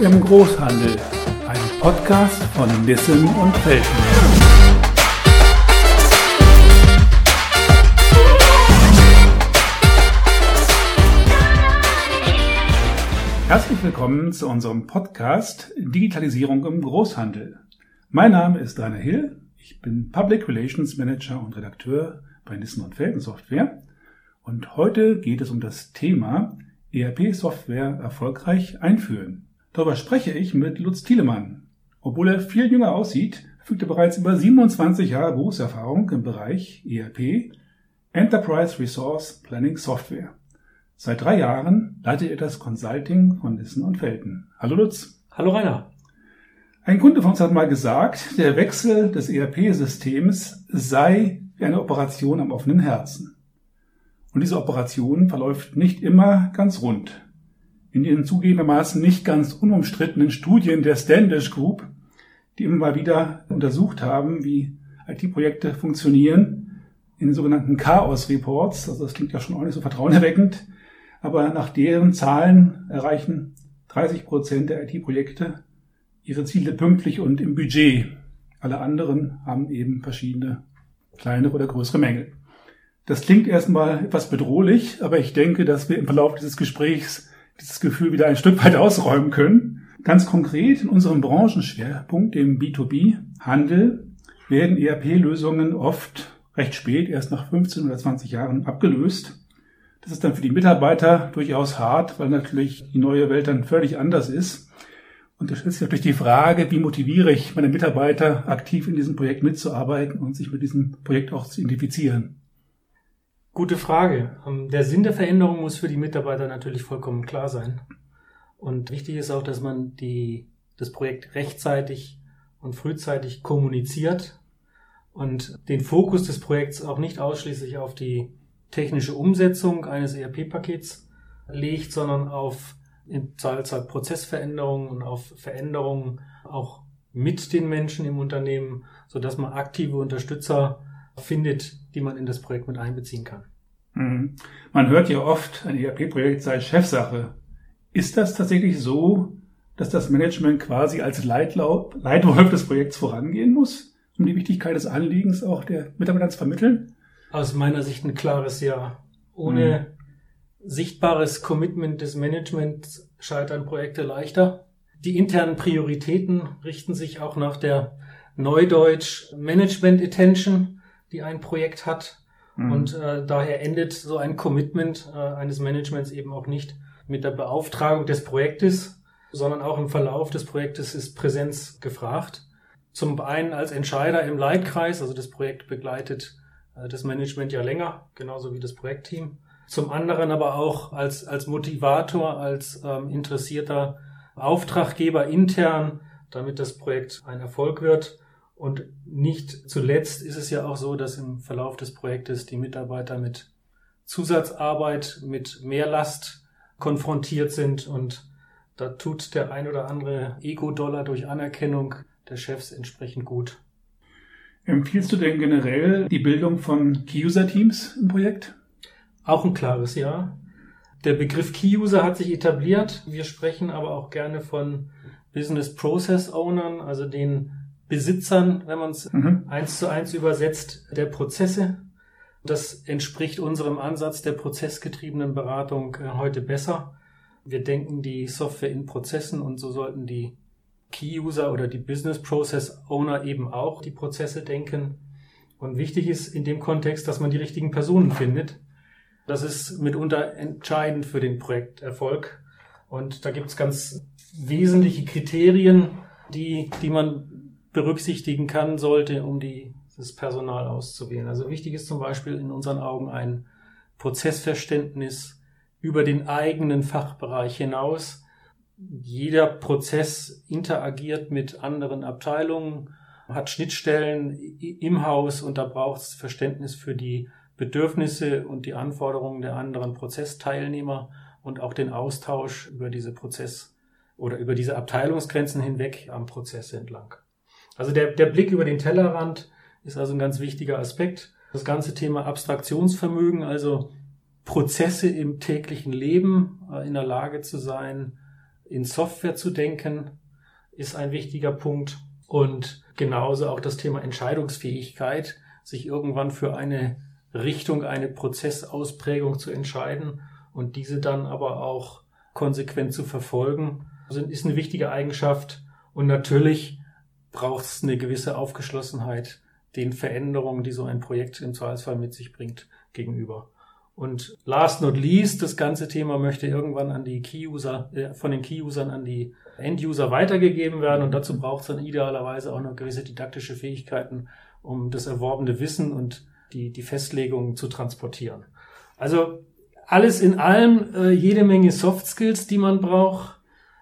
im Großhandel. Ein Podcast von Nissen und Felten. Herzlich willkommen zu unserem Podcast Digitalisierung im Großhandel. Mein Name ist Rainer Hill. Ich bin Public Relations Manager und Redakteur bei Nissen und Felten Software. Und heute geht es um das Thema ERP-Software erfolgreich einführen. Darüber spreche ich mit Lutz Thielemann. Obwohl er viel jünger aussieht, verfügt er bereits über 27 Jahre Berufserfahrung im Bereich ERP, Enterprise Resource Planning Software. Seit drei Jahren leitet er das Consulting von Nissen und Felten. Hallo Lutz. Hallo Rainer. Ein Kunde von uns hat mal gesagt, der Wechsel des ERP-Systems sei wie eine Operation am offenen Herzen. Und diese Operation verläuft nicht immer ganz rund. In den zugegebenermaßen nicht ganz unumstrittenen Studien der Standish Group, die immer mal wieder untersucht haben, wie IT-Projekte funktionieren, in den sogenannten Chaos Reports, also das klingt ja schon auch nicht so vertrauenerweckend, aber nach deren Zahlen erreichen 30 Prozent der IT-Projekte ihre Ziele pünktlich und im Budget. Alle anderen haben eben verschiedene kleinere oder größere Mängel. Das klingt erstmal etwas bedrohlich, aber ich denke, dass wir im Verlauf dieses Gesprächs dieses Gefühl wieder ein Stück weit ausräumen können. Ganz konkret in unserem Branchenschwerpunkt, dem B2B-Handel, werden ERP-Lösungen oft recht spät, erst nach 15 oder 20 Jahren abgelöst. Das ist dann für die Mitarbeiter durchaus hart, weil natürlich die neue Welt dann völlig anders ist. Und das ist natürlich die Frage, wie motiviere ich meine Mitarbeiter, aktiv in diesem Projekt mitzuarbeiten und sich mit diesem Projekt auch zu identifizieren. Gute Frage. Ähm, der Sinn der Veränderung muss für die Mitarbeiter natürlich vollkommen klar sein. Und wichtig ist auch, dass man die, das Projekt rechtzeitig und frühzeitig kommuniziert und den Fokus des Projekts auch nicht ausschließlich auf die technische Umsetzung eines ERP-Pakets legt, sondern auf im Zahlzeit Prozessveränderungen und auf Veränderungen auch mit den Menschen im Unternehmen, so dass man aktive Unterstützer findet, die man in das Projekt mit einbeziehen kann. Mhm. Man hört ja oft, ein ERP-Projekt sei Chefsache. Ist das tatsächlich so, dass das Management quasi als Leitlauf, Leitwolf des Projekts vorangehen muss, um die Wichtigkeit des Anliegens auch der Mitarbeiter zu vermitteln? Aus meiner Sicht ein klares Ja. Ohne mhm. sichtbares Commitment des Managements scheitern Projekte leichter. Die internen Prioritäten richten sich auch nach der Neudeutsch Management Attention die ein Projekt hat. Mhm. Und äh, daher endet so ein Commitment äh, eines Managements eben auch nicht mit der Beauftragung des Projektes, sondern auch im Verlauf des Projektes ist Präsenz gefragt. Zum einen als Entscheider im Leitkreis, also das Projekt begleitet äh, das Management ja länger, genauso wie das Projektteam. Zum anderen aber auch als, als Motivator, als ähm, interessierter Auftraggeber intern, damit das Projekt ein Erfolg wird. Und nicht zuletzt ist es ja auch so, dass im Verlauf des Projektes die Mitarbeiter mit Zusatzarbeit, mit Mehrlast konfrontiert sind und da tut der ein oder andere Ego-Dollar durch Anerkennung der Chefs entsprechend gut. Empfiehlst du denn generell die Bildung von Key-User-Teams im Projekt? Auch ein klares Ja. Der Begriff Key-User hat sich etabliert. Wir sprechen aber auch gerne von Business Process Ownern, also den Besitzern, wenn man es mhm. eins zu eins übersetzt, der Prozesse. Das entspricht unserem Ansatz der prozessgetriebenen Beratung äh, heute besser. Wir denken die Software in Prozessen und so sollten die Key-User oder die Business Process Owner eben auch die Prozesse denken. Und wichtig ist in dem Kontext, dass man die richtigen Personen findet. Das ist mitunter entscheidend für den Projekterfolg. Und da gibt es ganz wesentliche Kriterien, die, die man berücksichtigen kann, sollte, um die, das Personal auszuwählen. Also wichtig ist zum Beispiel in unseren Augen ein Prozessverständnis über den eigenen Fachbereich hinaus. Jeder Prozess interagiert mit anderen Abteilungen, hat Schnittstellen im Haus und da braucht es Verständnis für die Bedürfnisse und die Anforderungen der anderen Prozessteilnehmer und auch den Austausch über diese Prozess- oder über diese Abteilungsgrenzen hinweg am Prozess entlang. Also der, der Blick über den Tellerrand ist also ein ganz wichtiger Aspekt. Das ganze Thema Abstraktionsvermögen, also Prozesse im täglichen Leben äh, in der Lage zu sein, in Software zu denken, ist ein wichtiger Punkt. Und genauso auch das Thema Entscheidungsfähigkeit, sich irgendwann für eine Richtung, eine Prozessausprägung zu entscheiden und diese dann aber auch konsequent zu verfolgen, also ist eine wichtige Eigenschaft. Und natürlich braucht es eine gewisse Aufgeschlossenheit den Veränderungen, die so ein Projekt im Zweifelsfall mit sich bringt, gegenüber. Und last not least, das ganze Thema möchte irgendwann an die Key-User, äh, von den Key-Usern an die End-User weitergegeben werden. Und dazu braucht es dann idealerweise auch noch gewisse didaktische Fähigkeiten, um das erworbene Wissen und die, die Festlegungen zu transportieren. Also alles in allem äh, jede Menge Soft Skills, die man braucht.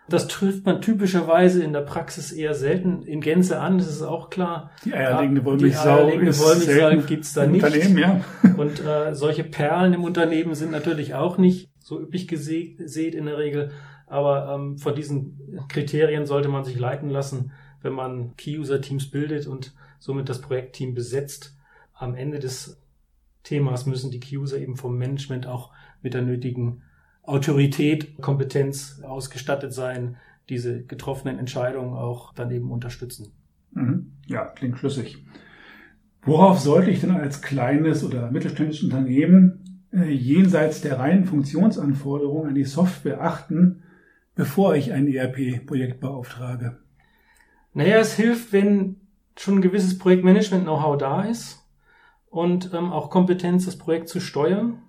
Das trifft man typischerweise in der Praxis eher selten in Gänze an, das ist auch klar. Die eierlegende Wollmilchsau Wollmilchsau gibt's da nicht. Unternehmen, ja. Und äh, solche Perlen im Unternehmen sind natürlich auch nicht so üppig gesät in der Regel. Aber ähm, von diesen Kriterien sollte man sich leiten lassen, wenn man Key-User-Teams bildet und somit das Projektteam besetzt. Am Ende des Themas müssen die Key-User eben vom Management auch mit der nötigen Autorität, Kompetenz ausgestattet sein, diese getroffenen Entscheidungen auch dann eben unterstützen. Mhm. Ja, klingt schlüssig. Worauf sollte ich denn als kleines oder mittelständisches Unternehmen äh, jenseits der reinen Funktionsanforderungen an die Software achten, bevor ich ein ERP-Projekt beauftrage? Naja, es hilft, wenn schon ein gewisses Projektmanagement-Know-how da ist und ähm, auch Kompetenz, das Projekt zu steuern.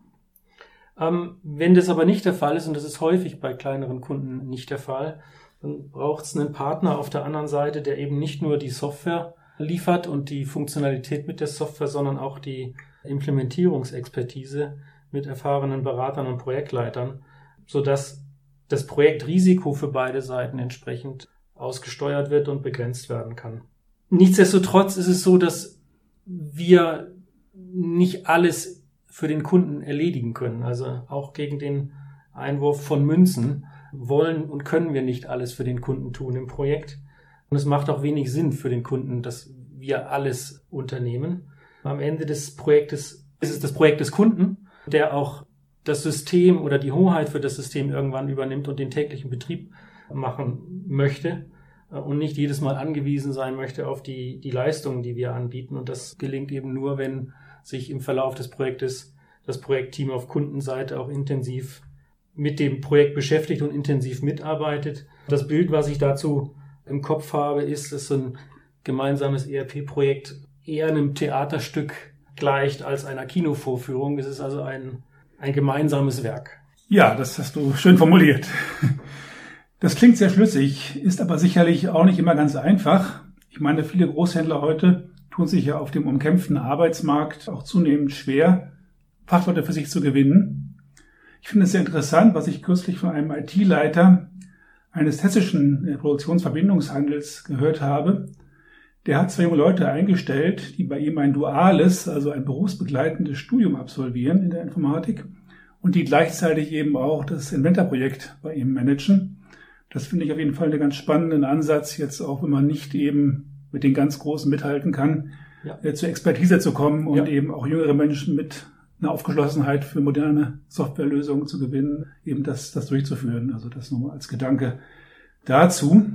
Ähm, wenn das aber nicht der Fall ist, und das ist häufig bei kleineren Kunden nicht der Fall, dann braucht es einen Partner auf der anderen Seite, der eben nicht nur die Software liefert und die Funktionalität mit der Software, sondern auch die Implementierungsexpertise mit erfahrenen Beratern und Projektleitern, sodass das Projektrisiko für beide Seiten entsprechend ausgesteuert wird und begrenzt werden kann. Nichtsdestotrotz ist es so, dass wir nicht alles für den Kunden erledigen können. Also auch gegen den Einwurf von Münzen wollen und können wir nicht alles für den Kunden tun im Projekt. Und es macht auch wenig Sinn für den Kunden, dass wir alles unternehmen. Am Ende des Projektes ist es das Projekt des Kunden, der auch das System oder die Hoheit für das System irgendwann übernimmt und den täglichen Betrieb machen möchte und nicht jedes Mal angewiesen sein möchte auf die, die Leistungen, die wir anbieten. Und das gelingt eben nur, wenn sich im Verlauf des Projektes das Projektteam auf Kundenseite auch intensiv mit dem Projekt beschäftigt und intensiv mitarbeitet. Das Bild, was ich dazu im Kopf habe, ist, dass so ein gemeinsames ERP-Projekt eher einem Theaterstück gleicht als einer Kinovorführung. Es ist also ein, ein gemeinsames Werk. Ja, das hast du schön formuliert. Das klingt sehr schlüssig, ist aber sicherlich auch nicht immer ganz einfach. Ich meine, viele Großhändler heute tun sich ja auf dem umkämpften Arbeitsmarkt auch zunehmend schwer, Fachleute für sich zu gewinnen. Ich finde es sehr interessant, was ich kürzlich von einem IT-Leiter eines hessischen äh, Produktionsverbindungshandels gehört habe. Der hat zwei junge Leute eingestellt, die bei ihm ein duales, also ein berufsbegleitendes Studium absolvieren in der Informatik und die gleichzeitig eben auch das Inventor-Projekt bei ihm managen. Das finde ich auf jeden Fall einen ganz spannenden Ansatz, jetzt auch wenn man nicht eben mit den ganz Großen mithalten kann, ja. Äh, zur Expertise zu kommen und ja. eben auch jüngere Menschen mit einer Aufgeschlossenheit für moderne Softwarelösungen zu gewinnen, eben das, das durchzuführen. Also das nochmal als Gedanke dazu.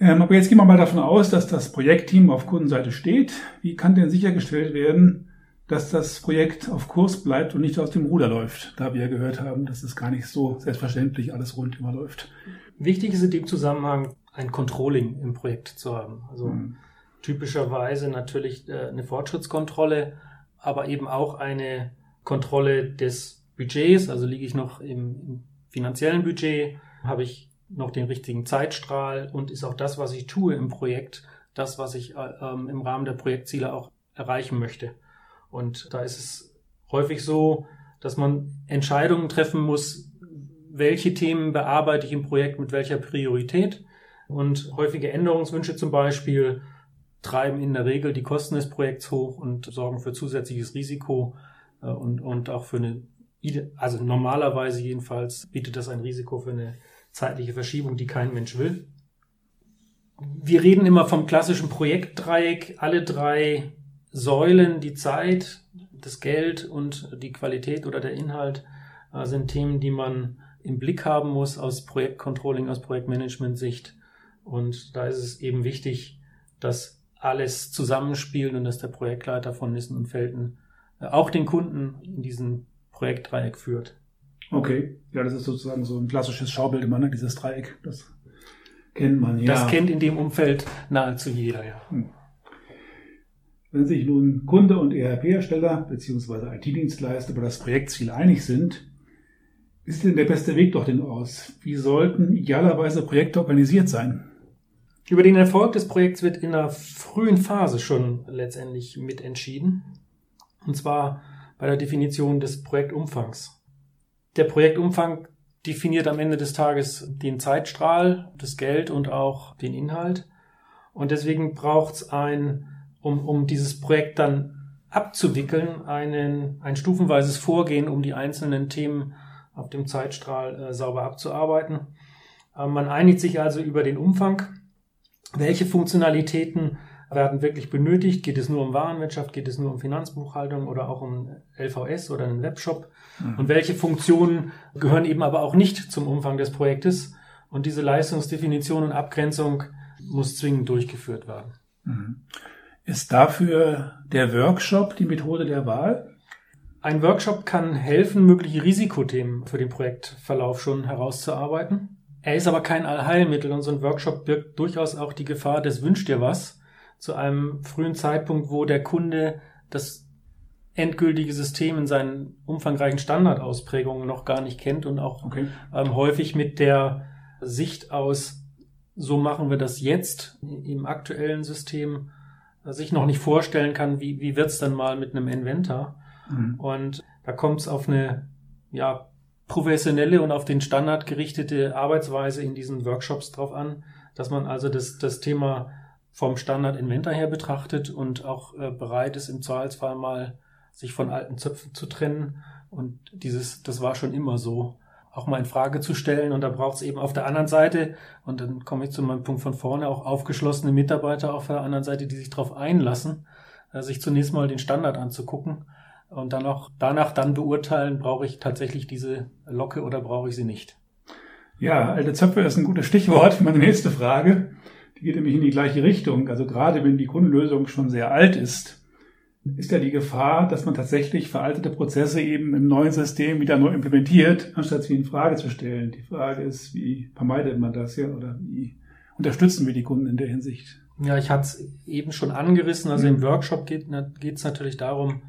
Ähm, aber jetzt gehen wir mal davon aus, dass das Projektteam auf Kundenseite steht. Wie kann denn sichergestellt werden, dass das Projekt auf Kurs bleibt und nicht aus dem Ruder läuft, da wir ja gehört haben, dass es gar nicht so selbstverständlich alles rund immer läuft. Wichtig ist in dem Zusammenhang ein Controlling im Projekt zu haben. Also mhm. typischerweise natürlich äh, eine Fortschrittskontrolle, aber eben auch eine Kontrolle des Budgets. Also liege ich noch im, finanziellen Budget, habe ich noch den richtigen Zeitstrahl und ist auch das, was ich tue im Projekt, das, was ich äh, ähm, im Rahmen der Projektziele auch erreichen möchte. Und da ist es häufig so, dass man Entscheidungen treffen muss, welche Themen bearbeite ich im Projekt mit welcher Priorität. Und häufige Änderungswünsche zum Beispiel treiben in der Regel die Kosten des Projekts hoch und sorgen für zusätzliches Risiko äh, und, und auch für eine, also normalerweise jedenfalls bietet das ein Risiko für eine zeitliche Verschiebung, die kein Mensch will. Wir reden immer vom klassischen Projektdreieck. Alle drei Säulen, die Zeit, das Geld und die Qualität oder der Inhalt, äh, sind Themen, die man im Blick haben muss aus Projektcontrolling, aus Projektmanagement-Sicht. Und da ist es eben wichtig, dass alles zusammenspielt und dass der Projektleiter von Nissen und Felten äh, auch den Kunden in diesen Projektdreieck führt. Okay, ja, das ist sozusagen so ein klassisches Schaubild immer, ne? dieses Dreieck. Das kennt man, ja. Das kennt in dem Umfeld nahezu jeder, ja. Hm. Wenn sich nun Kunde und ERP-Hersteller bzw. IT-Dienstleister über das Projektziel einig sind, sieht denn der beste Weg dorthin aus? Wie sollten idealerweise Projekte organisiert sein? Über den Erfolg des Projekts wird in der frühen Phase schon letztendlich mitentschieden. Und zwar bei der Definition des Projektumfangs. Der Projektumfang definiert am Ende des Tages den Zeitstrahl, das Geld und auch den Inhalt. Und deswegen braucht es ein, um, um dieses Projekt dann abzuwickeln, einen, ein stufenweises Vorgehen, um die einzelnen Themen auf dem Zeitstrahl äh, sauber abzuarbeiten. Äh, man einigt sich also über den Umfang. Welche Funktionalitäten werden wirklich benötigt? Geht es nur um Warenwirtschaft? Geht es nur um Finanzbuchhaltung oder auch um LVS oder einen Webshop? Mhm. Und welche Funktionen gehören eben aber auch nicht zum Umfang des Projektes? Und diese Leistungsdefinition und Abgrenzung muss zwingend durchgeführt werden. Mhm. Ist dafür der Workshop die Methode der Wahl? Ein Workshop kann helfen, mögliche Risikothemen für den Projektverlauf schon herauszuarbeiten. Er ist aber kein Allheilmittel und so ein Workshop birgt durchaus auch die Gefahr des Wünsch dir was zu einem frühen Zeitpunkt, wo der Kunde das endgültige System in seinen umfangreichen Standardausprägungen noch gar nicht kennt und auch okay. ähm, häufig mit der Sicht aus, so machen wir das jetzt im aktuellen System, äh, sich noch nicht vorstellen kann, wie, wie wird's dann mal mit einem Inventor. Mhm. Und da kommt es auf eine ja, professionelle und auf den Standard gerichtete Arbeitsweise in diesen Workshops drauf an, dass man also das, das Thema vom Standard Inventor her betrachtet und auch äh, bereit ist, im Zweifelsfall mal sich von alten Zöpfen zu trennen. Und dieses, das war schon immer so, auch mal in Frage zu stellen. Und da braucht es eben auf der anderen Seite, und dann komme ich zu meinem Punkt von vorne, auch aufgeschlossene Mitarbeiter auf der anderen Seite, die sich darauf einlassen, äh, sich zunächst mal den Standard anzugucken und dann auch danach dann beurteilen, brauche ich tatsächlich diese Locke oder brauche ich sie nicht. Ja, alte Zöpfe ist ein gutes Stichwort. Meine nächste Frage, die geht nämlich in die gleiche Richtung. Also gerade wenn die Kundenlösung schon sehr alt ist, ist ja die Gefahr, dass man tatsächlich veraltete Prozesse eben im neuen System wieder neu implementiert, anstatt sie in Frage zu stellen. Die Frage ist, wie vermeidet man das ja oder wie unterstützen wir die Kunden in der Hinsicht? Ja, ich hatte es eben schon angerissen. Also im Workshop geht es natürlich darum,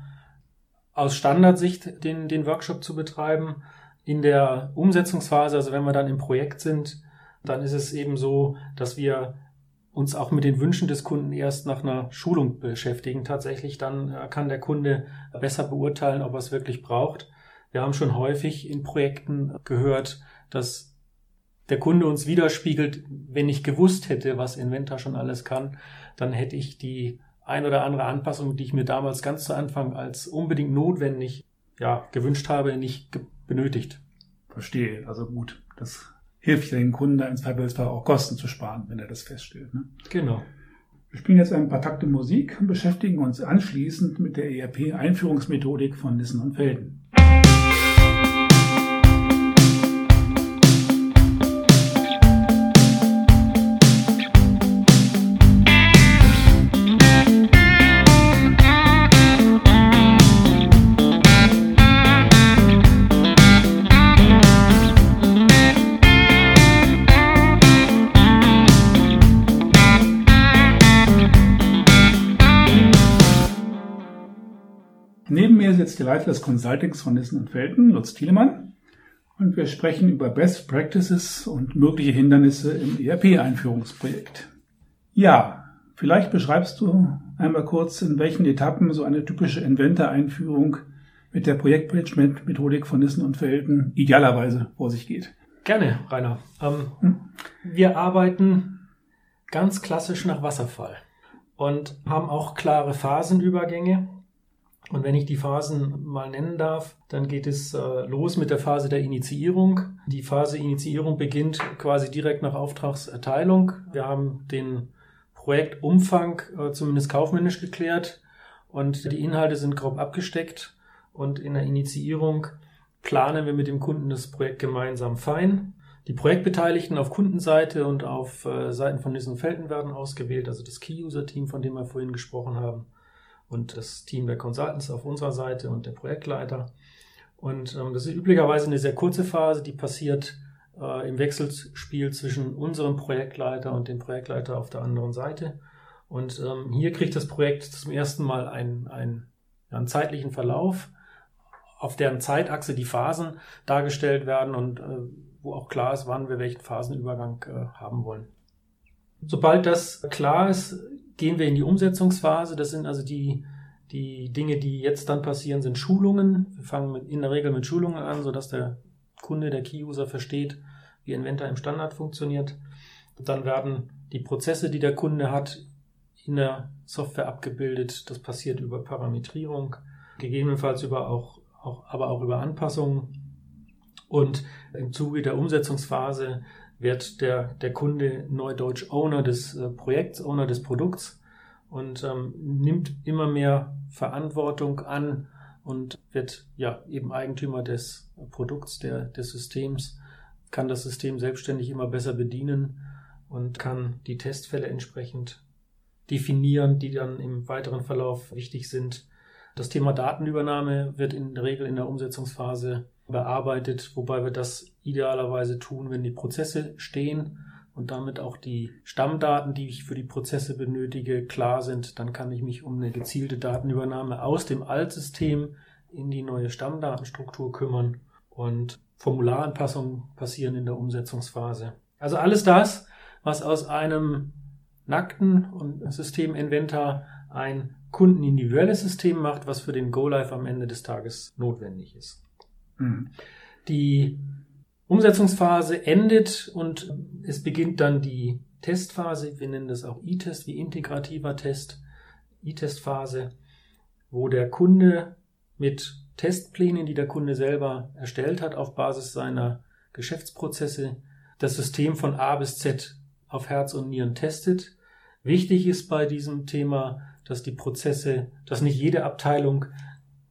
aus Standardsicht den, den Workshop zu betreiben. In der Umsetzungsphase, also wenn wir dann im Projekt sind, dann ist es eben so, dass wir uns auch mit den Wünschen des Kunden erst nach einer Schulung beschäftigen. Tatsächlich dann äh, kann der Kunde besser beurteilen, ob er es wirklich braucht. Wir haben schon häufig in Projekten gehört, dass der Kunde uns widerspiegelt, wenn ich gewusst hätte, was Inventor schon alles kann, dann hätte ich die ein oder andere Anpassung, die ich mir damals ganz zu Anfang als unbedingt notwendig ja, gewünscht habe, nicht benötigt. Verstehe, also gut. Das hilft den Kunden da ins Zweifelsfall auch Kosten zu sparen, wenn er das feststellt. Ne? Genau. Wir spielen jetzt ein paar Takte Musik und beschäftigen uns anschließend mit der ERP-Einführungsmethodik von Nissen und Felden. Jetzt die Leiter des Consultings von Nissen und Felten, Lutz Thielemann. Und wir sprechen über Best Practices und mögliche Hindernisse im ERP-Einführungsprojekt. Ja, vielleicht beschreibst du einmal kurz, in welchen Etappen so eine typische Inventor-Einführung mit der Projektmanagement-Methodik von Nissen und Felten idealerweise vor sich geht. Gerne, Rainer. Ähm, hm? Wir arbeiten ganz klassisch nach Wasserfall und haben auch klare Phasenübergänge. Und wenn ich die Phasen mal nennen darf, dann geht es äh, los mit der Phase der Initiierung. Die Phase Initiierung beginnt quasi direkt nach Auftragserteilung. Wir haben den Projektumfang äh, zumindest kaufmännisch geklärt und die Inhalte sind grob abgesteckt. Und in der Initiierung planen wir mit dem Kunden das Projekt gemeinsam fein. Die Projektbeteiligten auf Kundenseite und auf äh, Seiten von Nissen Felten werden ausgewählt, also das Key-User-Team, von dem wir vorhin gesprochen haben, und das Team der Consultants auf unserer Seite und der Projektleiter. Und ähm, das ist üblicherweise eine sehr kurze Phase, die passiert äh, im Wechselspiel zwischen unserem Projektleiter und dem Projektleiter auf der anderen Seite. Und ähm, hier kriegt das Projekt zum ersten Mal einen, einen, einen zeitlichen Verlauf, auf deren Zeitachse die Phasen dargestellt werden und äh, wo auch klar ist, wann wir welchen Phasenübergang äh, haben wollen. Sobald das klar ist, gehen wir in die Umsetzungsphase. Das sind also die, die Dinge, die jetzt dann passieren, sind Schulungen. Wir fangen mit, in der Regel mit Schulungen an, sodass der Kunde, der Key-User versteht, wie Inventor im Standard funktioniert. Dann werden die Prozesse, die der Kunde hat, in der Software abgebildet. Das passiert über Parametrierung, gegebenenfalls über auch, auch, aber auch über Anpassungen. Und im Zuge der Umsetzungsphase wird der, der Kunde neudeutsch Owner des äh, Projekts, Owner des Produkts und ähm, nimmt immer mehr Verantwortung an und wird ja eben Eigentümer des Produkts, der, des Systems, kann das System selbstständig immer besser bedienen und kann die Testfälle entsprechend definieren, die dann im weiteren Verlauf wichtig sind. Das Thema Datenübernahme wird in der Regel in der Umsetzungsphase bearbeitet, wobei wir das idealerweise tun, wenn die Prozesse stehen und damit auch die Stammdaten, die ich für die Prozesse benötige, klar sind. Dann kann ich mich um eine gezielte Datenübernahme aus dem Altsystem in die neue Stammdatenstruktur kümmern und Formularanpassungen passieren in der Umsetzungsphase. Also alles das, was aus einem nackten System Inventor ein kundenindividuelles System macht, was für den Go-Live am Ende des Tages notwendig ist. Mhm. Die Umsetzungsphase endet und es beginnt dann die Testphase. Wir nennen das auch E-Test wie integrativer Test, E-Test-Phase, wo der Kunde mit Testplänen, die der Kunde selber erstellt hat, auf Basis seiner Geschäftsprozesse, das System von A bis Z auf Herz und Nieren testet. Wichtig ist bei diesem Thema, dass die Prozesse, dass nicht jede Abteilung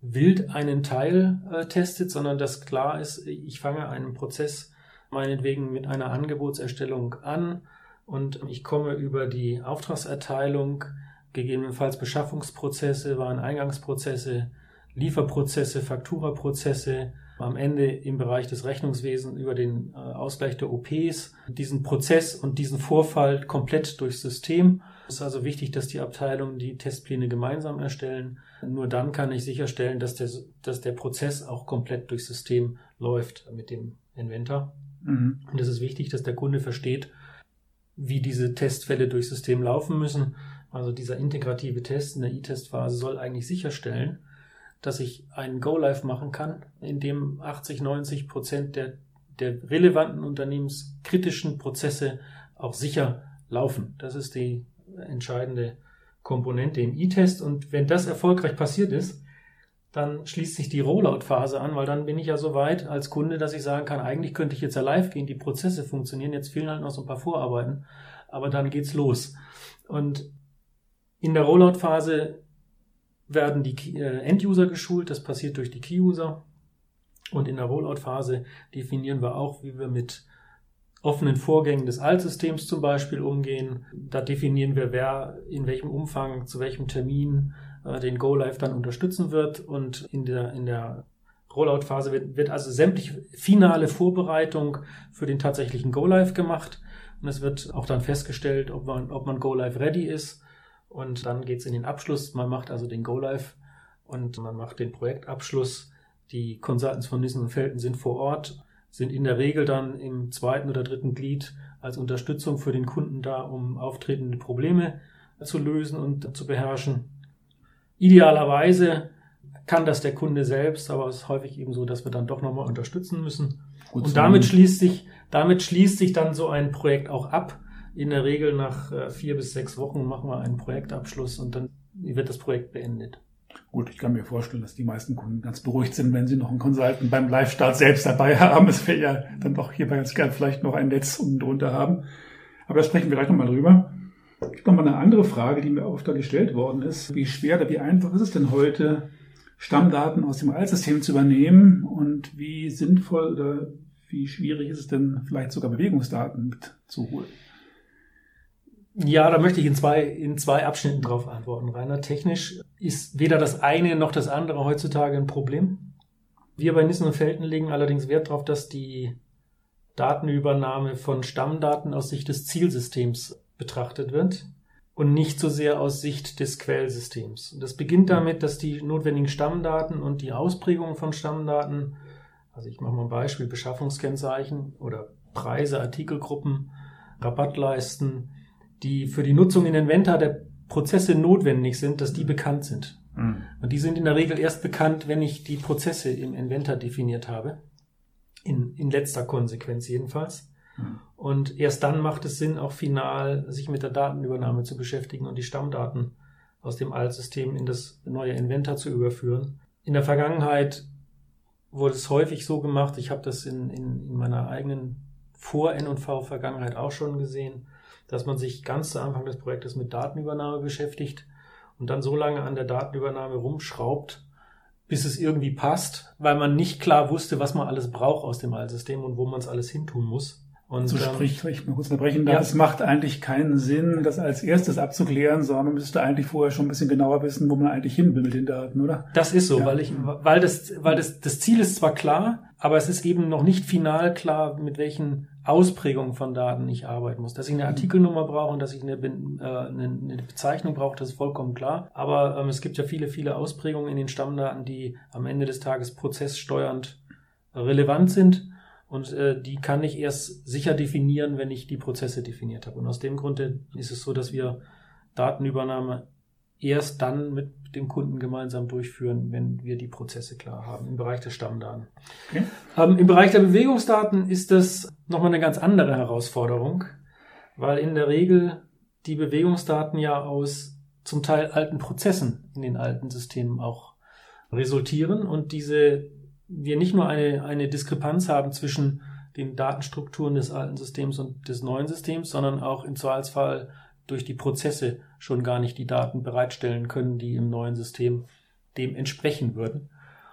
wild einen Teil äh, testet, sondern dass klar ist, ich fange einen Prozess meinetwegen mit einer Angebotserstellung an und ich komme über die Auftragserteilung, gegebenenfalls Beschaffungsprozesse, Wareneingangsprozesse, Lieferprozesse, Fakturaprozesse, am Ende im Bereich des Rechnungswesens über den äh, Ausgleich der OPs, diesen Prozess und diesen Vorfall komplett durchs System. Es ist also wichtig, dass die Abteilungen die Testpläne gemeinsam erstellen. Nur dann kann ich sicherstellen, dass der, dass der Prozess auch komplett durchs System läuft mit dem Inventor. Mhm. Und es ist wichtig, dass der Kunde versteht, wie diese Testfälle durchs System laufen müssen. Also dieser integrative Test in der E-Test-Phase soll eigentlich sicherstellen, dass ich einen Go-Live machen kann, in dem 80, 90 Prozent der, der relevanten unternehmenskritischen Prozesse auch sicher laufen. Das ist die entscheidende Komponente im E-Test. Und wenn das erfolgreich passiert ist, dann schließt sich die Rollout-Phase an, weil dann bin ich ja so weit als Kunde, dass ich sagen kann, eigentlich könnte ich jetzt ja live gehen, die Prozesse funktionieren, jetzt fehlen halt noch so ein paar Vorarbeiten, aber dann geht's los. Und in der Rollout-Phase werden die äh, End-User geschult, das passiert durch die Key-User. Und in der Rollout-Phase definieren wir auch, wie wir mit offenen Vorgängen des Altsystems zum Beispiel umgehen. Da definieren wir, wer in welchem Umfang, zu welchem Termin äh, den Go-Live dann unterstützen wird. Und in der, in der Rollout-Phase wird, wird also sämtliche finale Vorbereitung für den tatsächlichen Go-Live gemacht. Und es wird auch dann festgestellt, ob man, ob man Go-Live ready ist und dann geht es in den Abschluss. Man macht also den Go-Live und man macht den Projektabschluss. Die Consultants von Nissen und Felten sind vor Ort, sind in der Regel dann im zweiten oder dritten Glied als Unterstützung für den Kunden da, um auftretende Probleme zu lösen und zu beherrschen. Idealerweise kann das der Kunde selbst, aber es ist häufig eben so, dass wir dann doch nochmal unterstützen müssen. Gut und damit schließt sich, damit schließt sich dann so ein Projekt auch ab in der Regel nach äh, vier bis sechs Wochen machen wir einen Projektabschluss und dann wird das Projekt beendet. Gut, ich kann mir vorstellen, dass die meisten Kunden ganz beruhigt sind, wenn sie noch einen Consultant beim Live-Start selbst dabei haben. Es wäre ja dann doch hier bei ganz gern vielleicht noch ein Netz unten drunter haben. Aber da sprechen wir gleich nochmal drüber. Ich habe nochmal eine andere Frage, die mir öfter gestellt worden ist. Wie schwer oder wie einfach ist es denn heute, Stammdaten aus dem Altsystem zu übernehmen und wie sinnvoll oder wie schwierig ist es denn, vielleicht sogar Bewegungsdaten mitzuholen? Ja, da möchte ich in zwei, in zwei Abschnitten drauf antworten. Reiner technisch ist weder das eine noch das andere heutzutage ein Problem. Wir bei Nissen und Felten legen allerdings Wert darauf, dass die Datenübernahme von Stammdaten aus Sicht des Zielsystems betrachtet wird und nicht so sehr aus Sicht des Quellsystems. Das beginnt damit, dass die notwendigen Stammdaten und die Ausprägung von Stammdaten, also ich mache mal ein Beispiel, Beschaffungskennzeichen oder Preise, Artikelgruppen, Rabattleisten, die für die Nutzung in Inventar der Prozesse notwendig sind, dass die bekannt sind. Mhm. Und die sind in der Regel erst bekannt, wenn ich die Prozesse im Inventar definiert habe. In, in letzter Konsequenz jedenfalls. Mhm. Und erst dann macht es Sinn, auch final sich mit der Datenübernahme zu beschäftigen und die Stammdaten aus dem Altsystem in das neue Inventar zu überführen. In der Vergangenheit wurde es häufig so gemacht, ich habe das in, in, in meiner eigenen Vor-N&V-Vergangenheit auch schon gesehen, dass man sich ganz zu Anfang des Projektes mit Datenübernahme beschäftigt und dann so lange an der Datenübernahme rumschraubt, bis es irgendwie passt, weil man nicht klar wusste, was man alles braucht aus dem Altsystem und wo man es alles hintun muss. Und, so ähm, sprich, ich mal kurz unterbrechen darf, ja. es macht eigentlich keinen Sinn, das als erstes abzuklären, sondern man müsste eigentlich vorher schon ein bisschen genauer wissen, wo man eigentlich hin will mit den Daten, oder? Das ist so, ja. weil ich, weil das, weil das, das Ziel ist zwar klar, aber es ist eben noch nicht final klar, mit welchen Ausprägungen von Daten ich arbeiten muss. Dass ich eine mhm. Artikelnummer brauche und dass ich eine, äh, eine, Bezeichnung brauche, das ist vollkommen klar. Aber ähm, es gibt ja viele, viele Ausprägungen in den Stammdaten, die am Ende des Tages prozesssteuernd relevant sind. Und äh, die kann ich erst sicher definieren, wenn ich die Prozesse definiert habe. Und aus dem Grunde ist es so, dass wir Datenübernahme erst dann mit dem Kunden gemeinsam durchführen, wenn wir die Prozesse klar haben im Bereich der Stammdaten. Okay. Ähm, Im Bereich der Bewegungsdaten ist das nochmal eine ganz andere Herausforderung, weil in der Regel die Bewegungsdaten ja aus zum Teil alten Prozessen in den alten Systemen auch resultieren und diese wir nicht nur eine, eine Diskrepanz haben zwischen den Datenstrukturen des alten Systems und des neuen Systems, sondern auch im Zweifelsfall durch die Prozesse schon gar nicht die Daten bereitstellen können, die im neuen System dem entsprechen würden.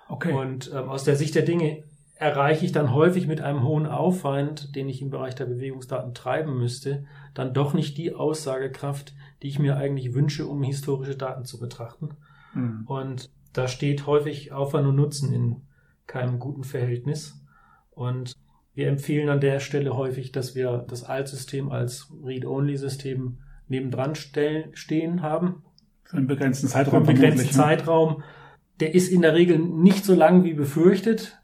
Okay. Und ähm, aus der Sicht der Dinge erreiche ich dann häufig mit einem hohen Aufwand, den ich im Bereich der Bewegungsdaten treiben müsste, dann doch nicht die Aussagekraft, die ich mir eigentlich wünsche, um historische Daten zu betrachten. Mhm. Und da steht häufig Aufwand und Nutzen in keinem guten Verhältnis. Und wir empfehlen an der Stelle häufig, dass wir das Altsystem als Read-Only-System nebendran stehen haben. Für einen begrenzten Zeitraum. Für einen begrenzten ne? Zeitraum. Der ist in der Regel nicht so lang wie befürchtet,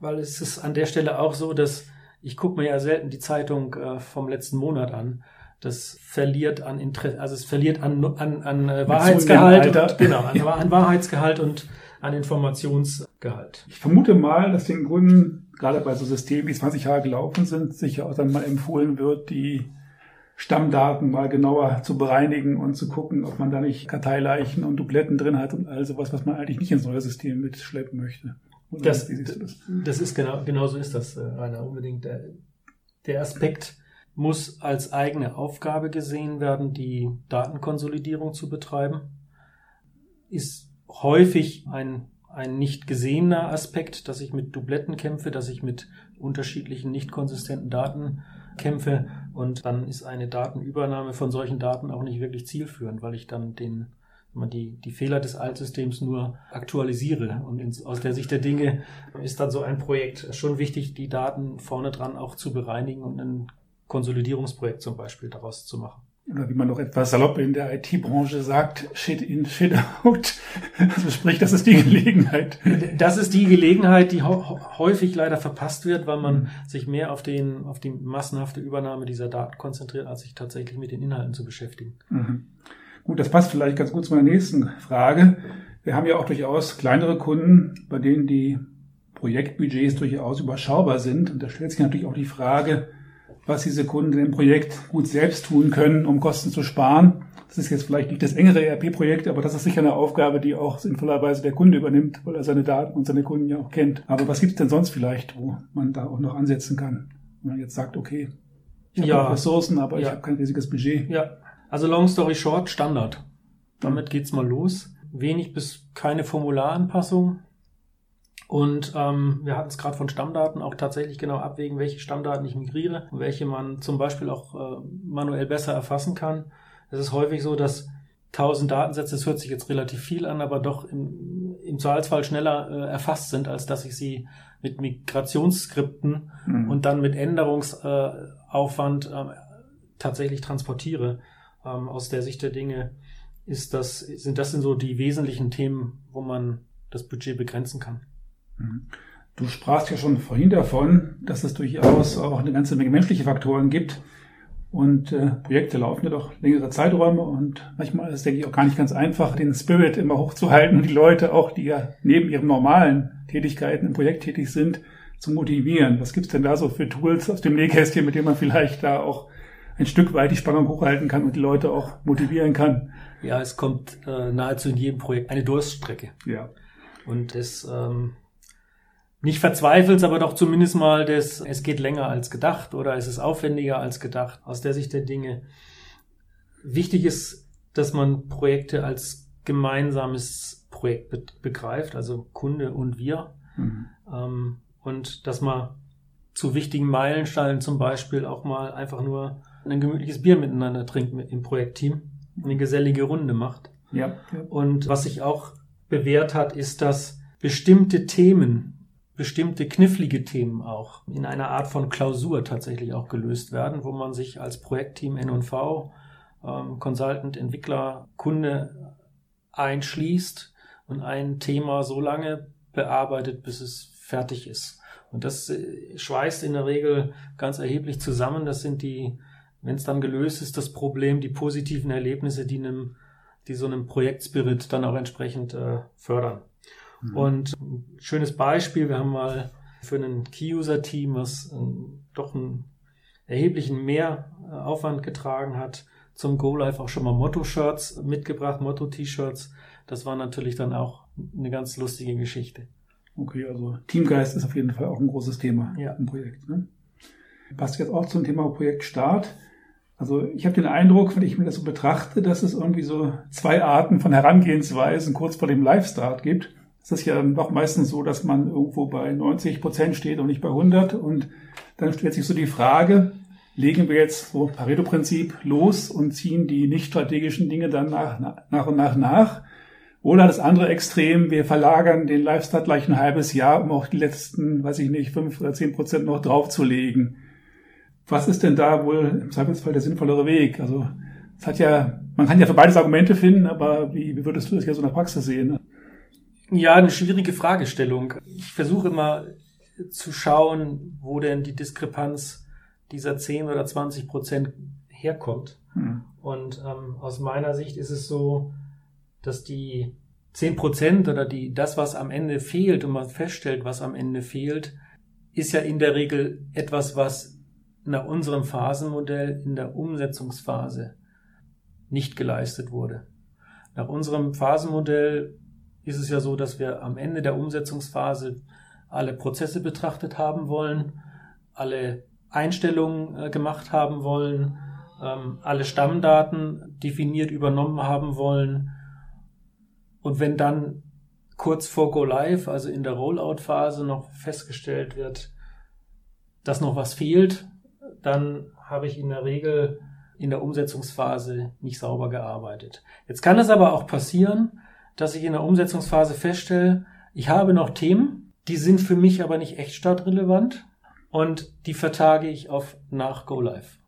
weil es ist an der Stelle auch so, dass ich gucke mir ja selten die Zeitung äh, vom letzten Monat an. Das verliert an Interesse, also es verliert an, an, an äh, Wahrheitsgehalt. Und, genau, an, ja. an Wahrheitsgehalt und an Informationsgehalt. Ich vermute mal, dass den Kunden, gerade bei so Systemen, die 20 Jahre gelaufen sind, sicher auch dann mal empfohlen wird, die Stammdaten mal genauer zu bereinigen und zu gucken, ob man da nicht Karteileichen und Dubletten drin hat und all sowas, was man eigentlich nicht ins neue System mitschleppen möchte. Das, das? das, ist genau, genau so ist das, äh, Rainer, unbedingt. Der, der Aspekt muss als eigene Aufgabe gesehen werden, die Datenkonsolidierung zu betreiben. Ist häufig ein, ein nicht gesehener Aspekt, dass ich mit Dubletten kämpfe, dass ich mit unterschiedlichen nicht konsistenten Daten kämpfe und dann ist eine Datenübernahme von solchen Daten auch nicht wirklich zielführend, weil ich dann den die, die Fehler des Altsystems nur aktualisiere. Und ins, aus der Sicht der Dinge ist dann so ein Projekt schon wichtig, die Daten vorne dran auch zu bereinigen und ein Konsolidierungsprojekt zum Beispiel daraus zu machen oder wie man noch etwas salopp in der IT-Branche sagt, Shit in, Shit out. Also sprich, das ist die Gelegenheit. Das ist die Gelegenheit, die häufig leider verpasst wird, weil man sich mehr auf, den, auf die massenhafte Übernahme dieser Daten konzentriert, als sich tatsächlich mit den Inhalten zu beschäftigen. Mhm. Gut, das passt vielleicht ganz gut zu meiner nächsten Frage. Wir haben ja auch durchaus kleinere Kunden, bei denen die Projektbudgets durchaus überschaubar sind. Und da stellt sich natürlich auch die Frage, was diese Kunden im Projekt gut selbst tun können, um Kosten zu sparen. Das ist jetzt vielleicht nicht das engere ERP-Projekt, aber das ist sicher eine Aufgabe, die auch sinnvollerweise der Kunde übernimmt, weil er seine Daten und seine Kunden ja auch kennt. Aber was gibt es denn sonst vielleicht, wo man da auch noch ansetzen kann? Wenn man jetzt sagt, okay, ich habe ja. Ressourcen, aber ja. ich habe kein riesiges Budget. Ja, also long story short, Standard. Damit geht's mal los. wenig bis keine Formularanpassung. Und ähm, wir hatten es gerade von Stammdaten auch tatsächlich genau abwägen, welche Stammdaten ich migriere und welche man zum Beispiel auch äh, manuell besser erfassen kann. Es ist häufig so, dass 1000 Datensätze, das hört sich jetzt relativ viel an, aber doch im, im Zweifelsfall schneller äh, erfasst sind, als dass ich sie mit Migrationsskripten mhm. und dann mit Änderungsaufwand äh, tatsächlich transportiere. Ähm, aus der Sicht der Dinge ist das, sind das sind so die wesentlichen Themen, wo man das Budget begrenzen kann. Mhm. Du sprachst ja schon vorhin davon, dass es durchaus auch eine ganze Menge menschliche Faktoren gibt, und äh, Projekte laufen ja doch längere Zeiträume und manchmal ist, denke ich, auch gar nicht ganz einfach, den Spirit immer hochzuhalten und die Leute auch, die ja neben ihren normalen Tätigkeiten im Projekt tätig sind, zu motivieren. Was gibt's denn da so für Tools aus dem Nähkästchen, mit denen man vielleicht da auch ein Stück weit die Spannung hochhalten kann und die Leute auch motivieren kann? Ja, es kommt äh, nahezu in jedem Projekt eine Durststrecke. Ja. Und es ähm, nicht verzweifelst, aber doch zumindest mal das, es geht länger als gedacht oder es ist aufwendiger als gedacht aus der Sicht der Dinge. Wichtig ist, dass man Projekte als gemeinsames Projekt begreift, also Kunde und wir. Mhm. Ähm, und dass man zu wichtigen Meilensteinen zum Beispiel auch mal einfach nur ein gemütliches Bier miteinander trinkt mit im Projektteam, eine gesellige Runde macht. Ja. Und was sich auch bewährt hat, ist, dass bestimmte Themen bestimmte knifflige Themen auch in einer Art von Klausur tatsächlich auch gelöst werden, wo man sich als Projektteam N&V, ähm, Consultant, Entwickler, Kunde einschließt und ein Thema so lange bearbeitet, bis es fertig ist. Und das äh, schweißt in der Regel ganz erheblich zusammen. Das sind die, wenn es dann gelöst ist, das Problem, die positiven Erlebnisse, die einem, die so einem Projektspirit dann auch entsprechend äh, fördern. Mhm. Und ein schönes Beispiel, wir haben mal für ein Key-User-Team, was ähm, doch einen erheblichen Mehraufwand getragen hat, zum Go-Live auch schon mal Motto-Shirts mitgebracht, Motto-T-Shirts. Das war natürlich dann auch eine ganz lustige Geschichte. Okay, also Teamgeist ist auf jeden Fall auch ein großes Thema ja. im Projekt. Ne? Passt jetzt auch zum Thema Projektstart. Also ich habe den Eindruck, wenn ich mir das so betrachte, dass es irgendwie so zwei Arten von Herangehensweisen kurz vor dem Live-Start gibt. Es ist ja doch meistens so, dass man irgendwo bei 90 Prozent steht und nicht bei 100. Und dann stellt sich so die Frage, legen wir jetzt so Pareto-Prinzip los und ziehen die nicht strategischen Dinge dann nach, nach und nach nach? Oder das andere Extrem, wir verlagern den Lifestyle gleich ein halbes Jahr, um auch die letzten, weiß ich nicht, fünf oder zehn Prozent noch draufzulegen. Was ist denn da wohl im Zweifelsfall der sinnvollere Weg? Also, es hat ja, man kann ja für beides Argumente finden, aber wie, wie würdest du das ja so in der Praxis sehen? Ja, eine schwierige Fragestellung. Ich versuche immer zu schauen, wo denn die Diskrepanz dieser 10 oder 20 Prozent herkommt. Mhm. Und ähm, aus meiner Sicht ist es so, dass die 10 Prozent oder die, das, was am Ende fehlt und man feststellt, was am Ende fehlt, ist ja in der Regel etwas, was nach unserem Phasenmodell in der Umsetzungsphase nicht geleistet wurde. Nach unserem Phasenmodell ist es ja so, dass wir am Ende der Umsetzungsphase alle Prozesse betrachtet haben wollen, alle Einstellungen äh, gemacht haben wollen, ähm, alle Stammdaten definiert übernommen haben wollen. Und wenn dann kurz vor Go Live, also in der Rollout-Phase, noch festgestellt wird, dass noch was fehlt, dann habe ich in der Regel in der Umsetzungsphase nicht sauber gearbeitet. Jetzt kann es aber auch passieren, dass ich in der Umsetzungsphase feststelle, ich habe noch Themen, die sind für mich aber nicht echt startrelevant und die vertage ich auf nach Go Live.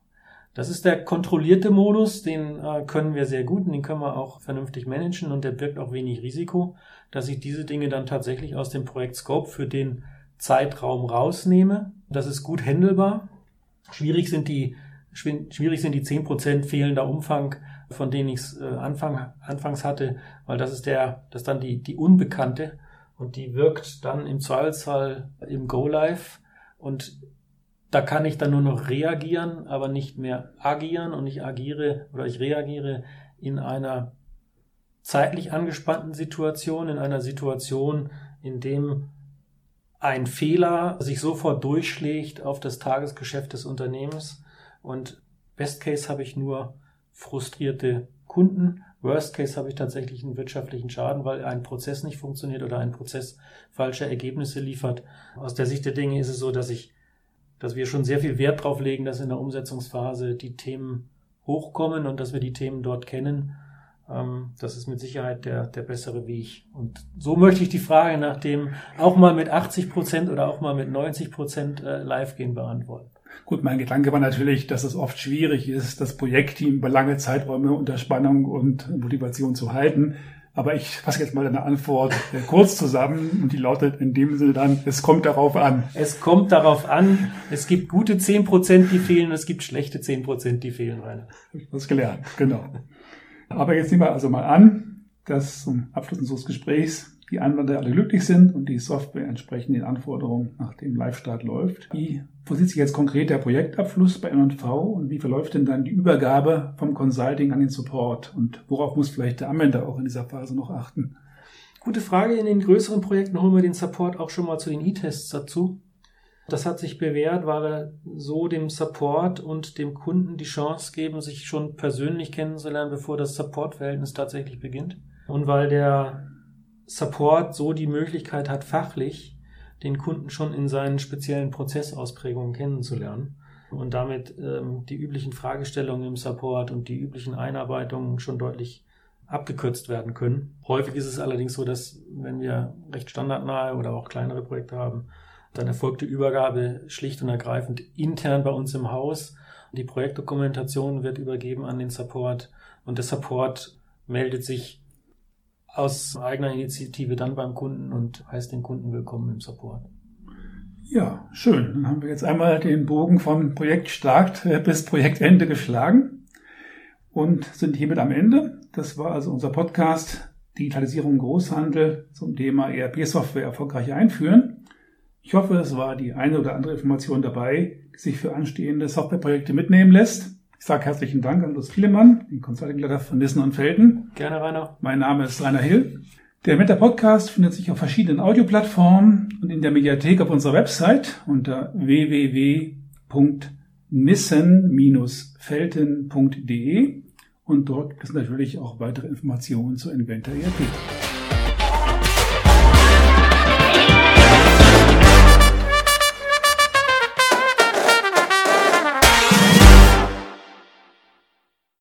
Das ist der kontrollierte Modus, den äh, können wir sehr gut und den können wir auch vernünftig managen und der birgt auch wenig Risiko, dass ich diese Dinge dann tatsächlich aus dem Projekt Scope für den Zeitraum rausnehme. Das ist gut handelbar. Schwierig sind die, schwierig sind die zehn Prozent fehlender Umfang von denen ich es äh, Anfang, anfangs hatte, weil das ist der, das ist dann die, die Unbekannte und die wirkt dann im Zweifelsfall im Go-Live und da kann ich dann nur noch reagieren, aber nicht mehr agieren und ich agiere oder ich reagiere in einer zeitlich angespannten Situation, in einer Situation, in dem ein Fehler sich sofort durchschlägt auf das Tagesgeschäft des Unternehmens und Best Case habe ich nur frustrierte Kunden, Worst Case habe ich tatsächlich einen wirtschaftlichen Schaden, weil ein Prozess nicht funktioniert oder ein Prozess falsche Ergebnisse liefert. Aus der Sicht der Dinge ist es so, dass ich, dass wir schon sehr viel Wert drauf legen, dass in der Umsetzungsphase die Themen hochkommen und dass wir die Themen dort kennen. Ähm, das ist mit Sicherheit der, der bessere Weg. Und so möchte ich die Frage nach dem auch mal mit 80 Prozent oder auch mal mit 90 Prozent äh, live gehen beantworten. Gut, mein Gedanke war natürlich, dass es oft schwierig ist, das Projektteam über lange Zeiträume unter Spannung und Motivation zu halten. Aber ich fasse jetzt mal deine Antwort äh, kurz zusammen und die lautet in dem Sinne dann, es kommt darauf an. Es kommt darauf an. Es gibt gute zehn Prozent, die fehlen, es gibt schlechte zehn Prozent, die fehlen, Rainer. Das gelernt, genau. Aber jetzt nehmen wir also mal an, dass zum Abschluss unseres Gesprächs die Anwender alle glücklich sind und die Software entsprechend den Anforderungen nach dem Live-Start läuft. Wie vollzieht sich jetzt konkret der Projektabschluss bei M&V und wie verläuft denn dann die Übergabe vom Consulting an den Support und worauf muss vielleicht der Anwender auch in dieser Phase noch achten? Gute Frage. In den größeren Projekten holen wir den Support auch schon mal zu den E-Tests dazu. Das hat sich bewährt, weil wir so dem Support und dem Kunden die Chance geben, sich schon persönlich kennenzulernen, bevor das Support-Verhältnis tatsächlich beginnt. Und weil der Support so die Möglichkeit hat, fachlich den Kunden schon in seinen speziellen Prozessausprägungen kennenzulernen und damit ähm, die üblichen Fragestellungen im Support und die üblichen Einarbeitungen schon deutlich abgekürzt werden können. Häufig ist es allerdings so, dass wenn wir recht standardnahe oder auch kleinere Projekte haben, dann erfolgt die Übergabe schlicht und ergreifend intern bei uns im Haus. Die Projektdokumentation wird übergeben an den Support und der Support meldet sich aus eigener Initiative dann beim Kunden und heißt den Kunden willkommen im Support. Ja, schön. Dann haben wir jetzt einmal den Bogen von Projektstart bis Projektende geschlagen und sind hiermit am Ende. Das war also unser Podcast Digitalisierung Großhandel zum Thema ERP-Software erfolgreich einführen. Ich hoffe, es war die eine oder andere Information dabei, die sich für anstehende Softwareprojekte mitnehmen lässt. Ich sage herzlichen Dank an Lutz Fielemann, den Consulting-Leiter von Nissen und Felden. Gerne, Rainer. Mein Name ist Rainer Hill. Der Meta-Podcast findet sich auf verschiedenen Audioplattformen und in der Mediathek auf unserer Website unter www.nissen-felten.de und dort gibt es natürlich auch weitere Informationen zu Inventor ERP.